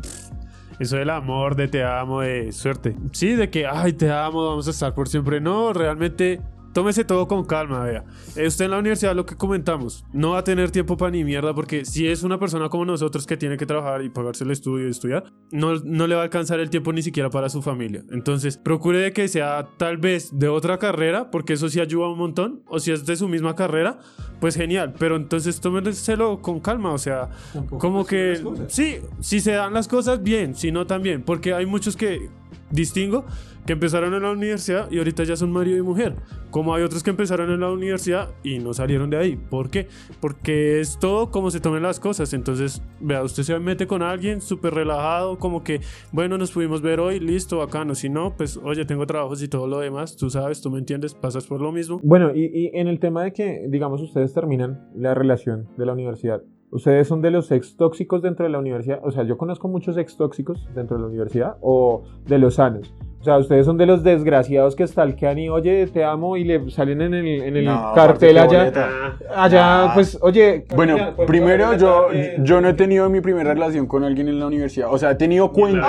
eso del amor, de te amo, de suerte. Sí, de que, ay, te amo, vamos a estar por siempre. No, realmente. Tómese todo con calma, vea. Eh, Usted en la universidad, lo que comentamos, no va a tener tiempo para ni mierda porque si es una persona como nosotros que tiene que trabajar y pagarse el estudio y estudiar, no, no le va a alcanzar el tiempo ni siquiera para su familia. Entonces, procure de que sea tal vez de otra carrera, porque eso sí ayuda un montón, o si es de su misma carrera, pues genial. Pero entonces tómenselo con calma, o sea, como que sí, si se dan las cosas bien, si no también, porque hay muchos que distingo que empezaron en la universidad y ahorita ya son marido y mujer, como hay otros que empezaron en la universidad y no salieron de ahí. ¿Por qué? Porque es todo como se tomen las cosas. Entonces, vea, usted se mete con alguien súper relajado, como que, bueno, nos pudimos ver hoy, listo, bacano. Si no, pues, oye, tengo trabajos y todo lo demás, tú sabes, tú me entiendes, pasas por lo mismo. Bueno, y, y en el tema de que, digamos, ustedes terminan la relación de la universidad, ¿ustedes son de los ex tóxicos dentro de la universidad? O sea, yo conozco muchos ex tóxicos dentro de la universidad o de los sanos. O sea, ustedes son de los desgraciados que stalkean y, oye, te amo y le salen en el, en el No, cartel allá. boleta. Allá, Ah. pues, oye. Bueno, pues, primero yo, yo no he tenido mi primera relación con alguien en la universidad. O sea, he tenido cuenta.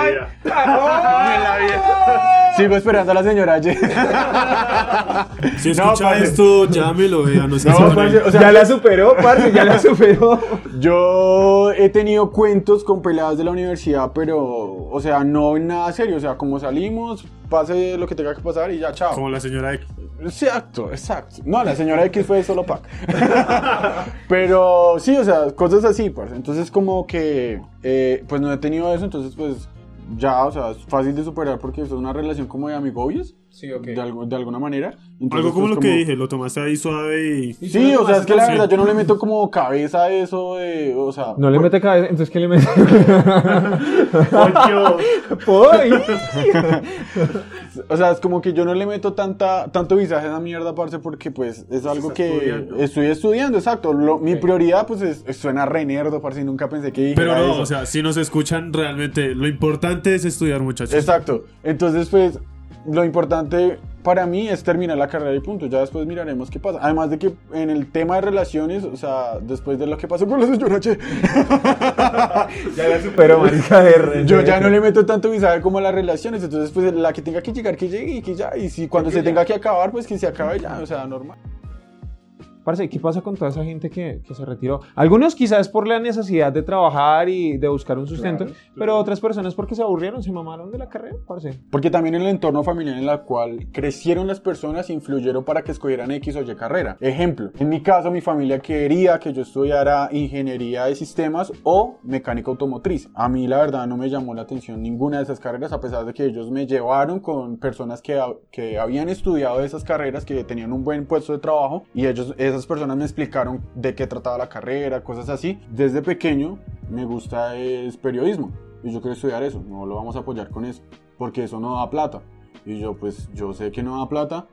Sigo esperando a la señora Y. Si No, escucha parce. esto, llámelo, vea, no sé No, si parce, o sea, ya la superó, parce, ya la superó. Yo he tenido cuentos con peladas de la universidad, pero, o sea, no en nada serio. O sea, como salimos, pase lo que tenga que pasar y ya, chao. Como la señora X. Exacto, exacto. No, la señora X fue solo pack. Pero sí, o sea, cosas así, parce. Entonces, como que, eh, pues no he tenido eso, entonces, pues ya, o sea, es fácil de superar porque es una relación como de amigobios, Sí, ok. de, algo- de alguna manera. Entonces, Algo como pues, lo que dije, lo tomaste ahí suave y... Sí, o sea, es que la verdad yo no le meto como cabeza a eso de, o sea... No le por- mete cabeza, entonces ¿qué le mete? O sea, es como que yo no le meto tanta, tanto visaje a esa mierda, parce, porque pues es algo Estás que estudiando. estoy estudiando, exacto. Lo- Mi prioridad, pues, es, es- suena re nerdo, parce, y nunca pensé que dijera Pero no, eso. o sea, si nos escuchan realmente, lo importante es estudiar, muchachos. Exacto. Entonces, pues, lo importante para mí es terminar la carrera y punto. Ya después miraremos qué pasa. Además de que en el tema de relaciones, o sea, después de lo que pasó con la señora Che, Ya la superó, marica de yo ya no le meto tanto visaje como a las relaciones. Entonces, pues, la que tenga que llegar, que llegue y que ya. Y si cuando se tenga que acabar, pues que se acabe ya. O sea, normal. Parce, ¿qué pasa con toda esa gente que, que se retiró? Algunos quizás por la necesidad de trabajar y de buscar un sustento, Claro, pero otras personas porque se aburrieron, se mamaron de la carrera, parce. Porque también el entorno familiar en el cual crecieron las personas influyeron para que escogieran X o Y carrera. Ejemplo, en mi caso mi familia quería que yo estudiara ingeniería de sistemas o mecánica automotriz. A mí la verdad no me llamó la atención ninguna de esas carreras a pesar de que ellos me llevaron con personas que, que habían estudiado esas carreras, que tenían un buen puesto de trabajo y ellos, esas personas me explicaron de qué trataba la carrera, cosas así. Desde pequeño me gusta es periodismo y yo quiero estudiar eso, no lo vamos a apoyar con eso, porque eso no da plata. Y yo pues yo sé que no da plata,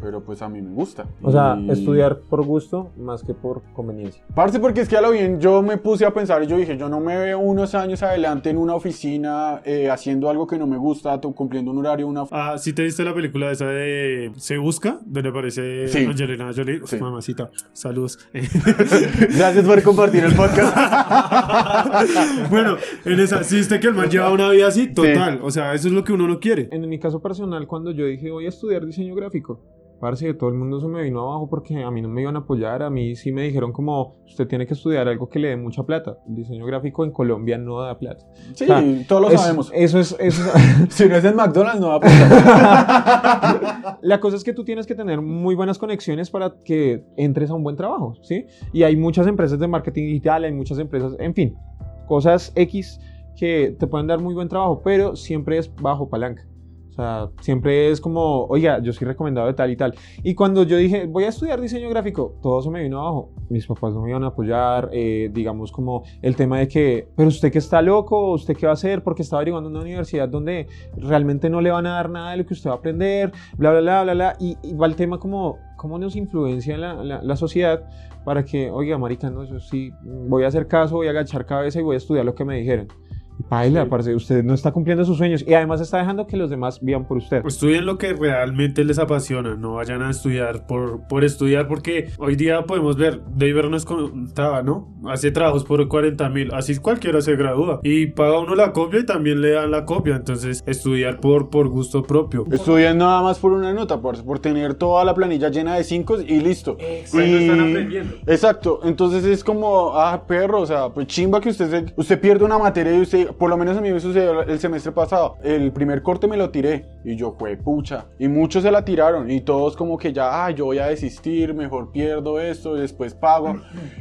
pero pues a mí me gusta. O sea, Y- estudiar por gusto más que por conveniencia. Parce, porque es que a lo bien yo me puse a pensar y yo dije, yo no me veo unos años adelante en una oficina eh, haciendo algo que no me gusta, cumpliendo un horario, una... Ah, ¿sí te viste la película esa de Se Busca? Donde aparece Sí. Angelina Jolie. Sí. Mamacita, saludos. Gracias por compartir el podcast. bueno, en esa, ¿sí viste que el man lleva una vida así? Total. O sea, eso es lo que uno no quiere. En mi caso personal, cuando yo dije voy a estudiar diseño gráfico, parce, todo el mundo se me vino abajo porque a mí no me iban a apoyar, a mí sí me dijeron como, usted tiene que estudiar algo que le dé mucha plata. El diseño gráfico en Colombia no da plata. Sí, O sea, todos lo Es- sabemos. Eso es, eso es- Si no es en McDonald's, no da plata. La cosa es que tú tienes que tener muy buenas conexiones para que entres a un buen trabajo, ¿sí? Y hay muchas empresas de marketing digital, hay muchas empresas, en fin, cosas X que te pueden dar muy buen trabajo, pero siempre es bajo palanca. O sea, siempre es como, oiga, yo soy recomendado de tal y tal. Y cuando yo dije, voy a estudiar diseño gráfico, todo se me vino abajo. Mis papás no me iban a apoyar, eh, digamos como el tema de que, pero usted que está loco, usted qué va a hacer, porque estaba averiguando una universidad donde realmente no le van a dar nada de lo que usted va a aprender, bla, bla, bla, bla, bla. Y, va el tema como, cómo nos influencia la, la, la sociedad para que, oiga, marica, no, eso sí, voy a hacer caso, voy a agachar cabeza y voy a estudiar lo que me dijeron. Paila, parce, usted no está cumpliendo sus sueños y además está dejando que los demás vivan por usted. Estudien lo que realmente les apasiona, no vayan a estudiar por, por estudiar, porque hoy día podemos ver, David nos contaba, ¿no? Hace trabajos por 40 mil, así cualquiera se gradúa y paga uno la copia y también le dan la copia, entonces estudiar por, por gusto propio. Estudian nada más por una nota, parce, por tener toda la planilla llena de cinco y listo. Y- Exacto, entonces es como, ah, perro, o sea, pues chimba que usted, se- usted pierde una materia y usted, por lo menos a mí me sucedió el semestre pasado, el primer corte me lo tiré y yo fue pucha, y muchos se la tiraron y todos como que ya, ah, yo voy a desistir, mejor pierdo esto después pago.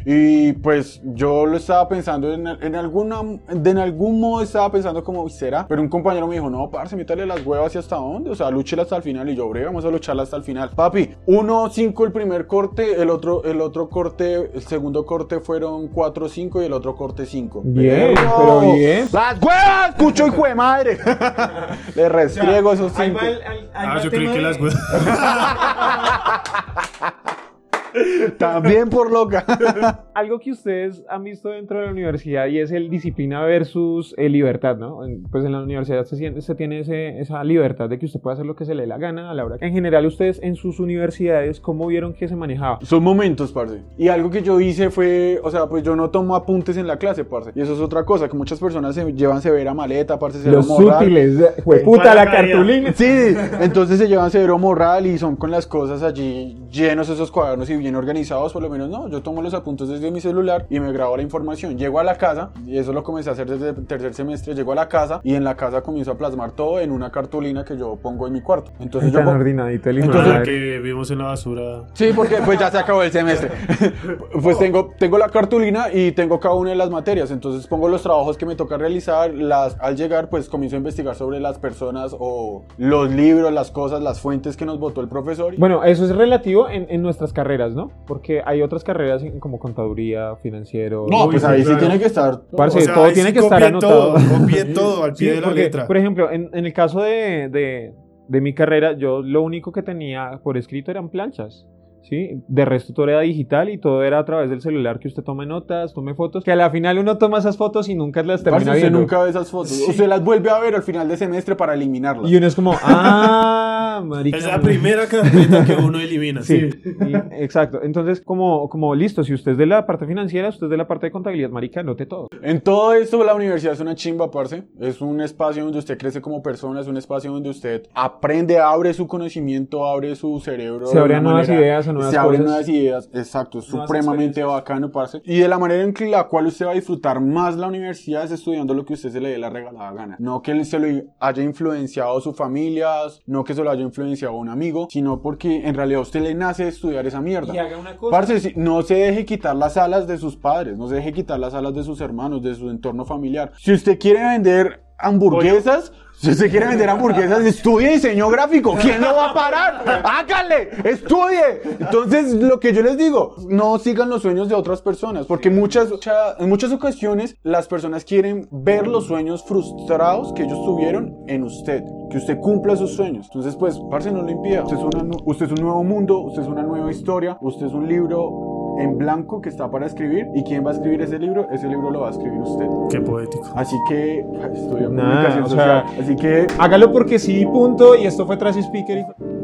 Y pues yo lo estaba pensando en, en alguna, de en algún modo estaba pensando como, ¿será? Pero un compañero me dijo, no, parce, métale las huevas y hasta dónde, o sea, lúchela hasta el final y yo, bre, vamos a lucharla hasta el final. Papi, 1-5 el primer corte, el otro, el otro corte, el segundo corte fueron 4-5 y el otro corte 5. Bien, pero bien. ¡Las huevas! ¡Cucho hijo de madre! Le restriego esos 5. Ah, yo creí que las También por loca. Algo que ustedes han visto dentro de la universidad y es el disciplina versus eh, libertad, ¿no? Pues en la universidad se, siente- se tiene ese- esa libertad de que usted puede hacer lo que se le dé la gana a la hora. En general, ustedes en sus universidades, ¿cómo vieron que se manejaba? Son momentos, parce. Y algo que yo hice fue, o sea, pues yo no tomo apuntes en la clase, parce. Y eso es otra cosa, que muchas personas se llevan severa maleta, parce, severo Los morral. útiles, puta Para la la caída. cartulina. Sí, entonces se llevan severo morral y son con las cosas allí llenos esos cuadernos y bien organizados, por lo menos no. Yo tomo los apuntes desde mi celular y me grabo la información. Llego a la casa, y eso lo comencé a hacer desde el tercer semestre. Llego a la casa y en la casa comienzo a plasmar todo en una cartulina que yo pongo en mi cuarto. Entonces yo Tan ordenadito el Entonces, que vimos en la basura. Sí, porque pues ya se acabó el semestre. pues tengo, tengo la cartulina y tengo cada una de las materias. Entonces pongo los trabajos que me toca realizar. Las, al llegar, pues comienzo a investigar sobre las personas o los libros, las cosas, las fuentes que nos votó el profesor. Bueno, eso es relativo en, en nuestras carreras, ¿no? Porque hay otras carreras como contaduría, financiero. no, pues sí, ahí sí claro. tiene que estar. Parce, O sea, todo tiene sí que estar anotado. todo, copié todo al pie Sí, de la porque, letra. Por ejemplo, en, en el caso de, de- de mi carrera, yo lo único que tenía por escrito eran planchas. ¿Sí? De resto todo era digital y todo era a través del celular que usted tome notas, tome fotos, que a la final uno toma esas fotos y nunca las Parce, termina usted viendo. nunca ve esas fotos. Usted las vuelve a ver al final de semestre para eliminarlas. Y uno es como, ah, marica. Es la primera carpeta que uno elimina. Sí, y- exacto. Entonces, como, como listo, si usted es de la parte financiera, usted es de la parte de contabilidad, marica, note todo. En todo esto, la universidad es una chimba, parce. Es un espacio donde usted crece como persona, es un espacio donde usted aprende, abre su conocimiento, abre su cerebro. Se abren nuevas manera- ideas nuevas Se abren cosas. nuevas ideas, exacto. Es supremamente bacano, parce. Y de la manera en que la cual usted va a disfrutar más la universidad es estudiando lo que usted se le dé la regalada gana. No que se lo haya influenciado su familia, no que se lo haya influenciado un amigo, sino porque en realidad a usted le nace estudiar esa mierda. Y haga una cosa. Parce, no se deje quitar las alas de sus padres, no se deje quitar las alas de sus hermanos, de su entorno familiar. Si usted quiere vender hamburguesas, si usted quiere vender hamburguesas, estudie diseño gráfico. ¿Quién lo va a parar? ¡Hágale! ¡Estudie! Entonces, lo que yo les digo, no sigan los sueños de otras personas, porque muchas, mucha- en muchas ocasiones las personas quieren ver los sueños frustrados que ellos tuvieron en usted, que usted cumpla sus sueños. Entonces, pues, parce, no lo impida. Usted es, una usted es un nuevo mundo, usted es una nueva historia, usted es un libro en blanco que está para escribir. ¿Y quién va a escribir ese libro? Ese libro lo va a escribir usted. Qué poético. Así que, Nada, comunicación o social. sea, Así que, Hágalo porque sí, punto. Y esto fue Trash Speaker. y-